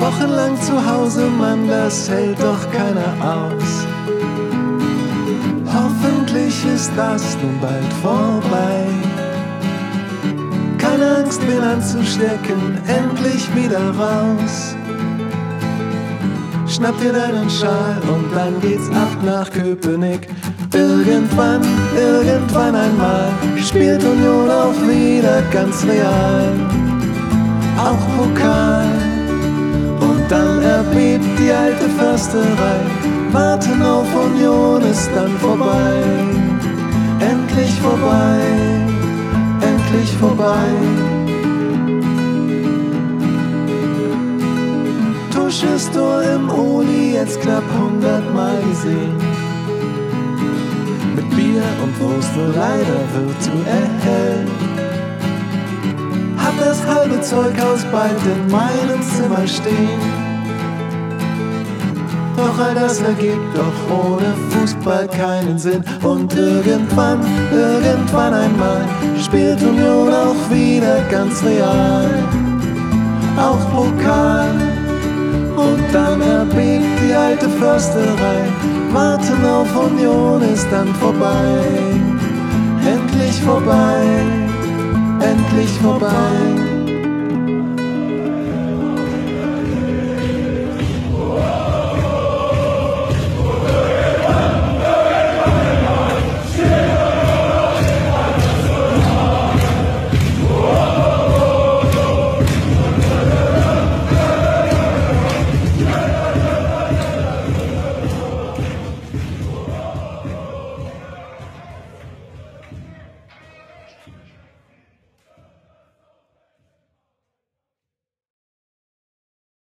Wochenlang zu Hause, Mann, das hält doch keiner aus. Hoffentlich ist das nun bald vorbei. Keine Angst, bin anzustecken, endlich wieder raus. Schnapp dir deinen Schal und dann geht's ab nach Köpenick. Irgendwann, irgendwann einmal spielt Union auch wieder ganz real. Auch Pokal. Dann erbebt die alte Försterei. Warten auf Union ist dann vorbei. Endlich vorbei, endlich vorbei. Tusches Tor im Oli jetzt knapp hundertmal gesehen. Mit Bier und Wurst wohl leider virtuell. Halbe Zeughaus bald in meinem Zimmer stehen. Doch all das ergibt doch ohne Fußball keinen Sinn. Und irgendwann, irgendwann einmal spielt Union auch wieder ganz real. Auch Pokal. Und dann erbebt die alte Försterei. Warten auf Union ist dann vorbei. Endlich vorbei, endlich vorbei.